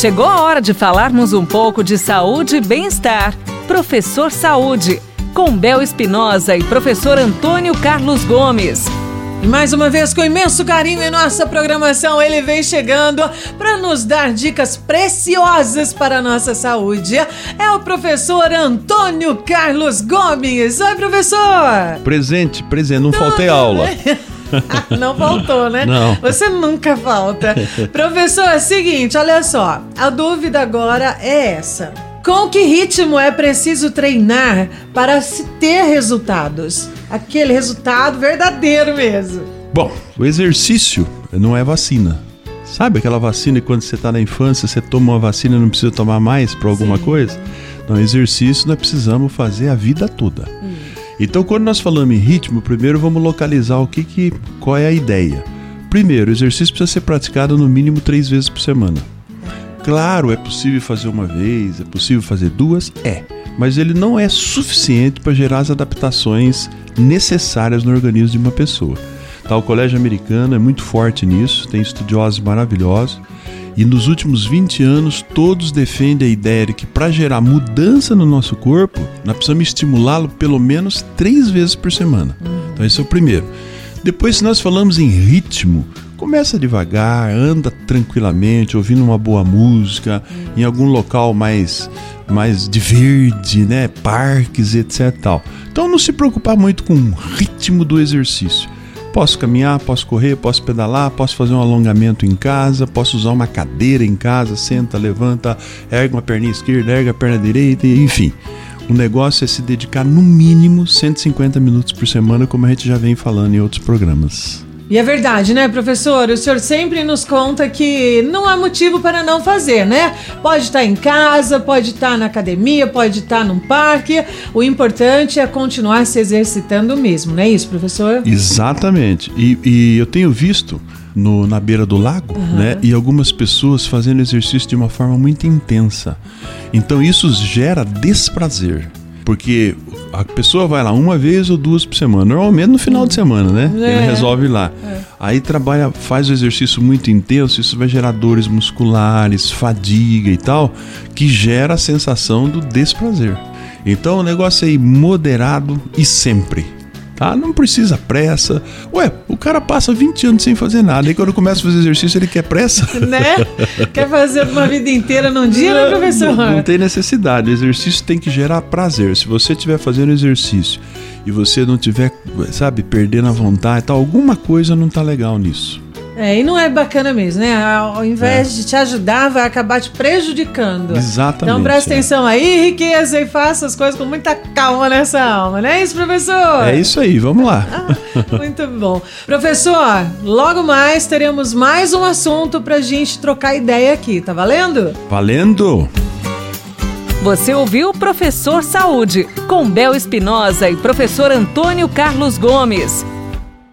Chegou a hora de falarmos um pouco de saúde e bem-estar. Professor Saúde, com Bel Espinosa e professor Antônio Carlos Gomes. E mais uma vez, com imenso carinho em nossa programação, ele vem chegando para nos dar dicas preciosas para a nossa saúde. É o professor Antônio Carlos Gomes. Oi, professor! Presente, presente, não faltei aula. não faltou, né? Não. Você nunca falta. Professor, é o seguinte, olha só. A dúvida agora é essa. Com que ritmo é preciso treinar para se ter resultados? Aquele resultado verdadeiro mesmo. Bom, o exercício não é vacina. Sabe aquela vacina que quando você está na infância, você toma uma vacina e não precisa tomar mais para alguma Sim. coisa? Então, exercício nós precisamos fazer a vida toda. Hum. Então, quando nós falamos em ritmo, primeiro vamos localizar o que, que qual é a ideia. Primeiro, o exercício precisa ser praticado no mínimo três vezes por semana. Claro, é possível fazer uma vez, é possível fazer duas? É. Mas ele não é suficiente para gerar as adaptações necessárias no organismo de uma pessoa. Tá, o Colégio Americano é muito forte nisso, tem estudiosos maravilhosos. E nos últimos 20 anos, todos defendem a ideia de que para gerar mudança no nosso corpo, nós precisamos estimulá-lo pelo menos três vezes por semana. Então, esse é o primeiro. Depois, se nós falamos em ritmo, Começa devagar, anda tranquilamente, ouvindo uma boa música, em algum local mais mais de verde, né, parques, etc, tal. Então não se preocupar muito com o ritmo do exercício. Posso caminhar, posso correr, posso pedalar, posso fazer um alongamento em casa, posso usar uma cadeira em casa, senta, levanta, ergue uma perna esquerda, ergue a perna direita, enfim. O negócio é se dedicar no mínimo 150 minutos por semana, como a gente já vem falando em outros programas. E é verdade, né, professor? O senhor sempre nos conta que não há motivo para não fazer, né? Pode estar em casa, pode estar na academia, pode estar num parque. O importante é continuar se exercitando mesmo, não é isso, professor? Exatamente. E, e eu tenho visto no, na beira do lago, uhum. né? E algumas pessoas fazendo exercício de uma forma muito intensa. Então isso gera desprazer. Porque a pessoa vai lá uma vez ou duas por semana, normalmente no final de semana, né? É. Ele resolve ir lá. É. Aí trabalha, faz o exercício muito intenso, isso vai gerar dores musculares, fadiga e tal, que gera a sensação do desprazer. Então o negócio é ir moderado e sempre tá? Não precisa pressa. Ué, o cara passa 20 anos sem fazer nada. E quando começa a fazer exercício, ele quer pressa. Né? Quer fazer uma vida inteira num dia, né, professor? Não, não tem necessidade. O exercício tem que gerar prazer. Se você estiver fazendo exercício e você não tiver, sabe, perdendo a vontade tal, alguma coisa não tá legal nisso. É, e não é bacana mesmo, né? Ao invés é. de te ajudar, vai acabar te prejudicando. Exatamente. Então presta é. atenção aí, riqueza, e faça as coisas com muita calma nessa alma, não é isso, professor? É isso aí, vamos lá. Ah, muito bom. Professor, logo mais teremos mais um assunto pra gente trocar ideia aqui, tá valendo? Valendo! Você ouviu o Professor Saúde, com Bel Espinosa e professor Antônio Carlos Gomes.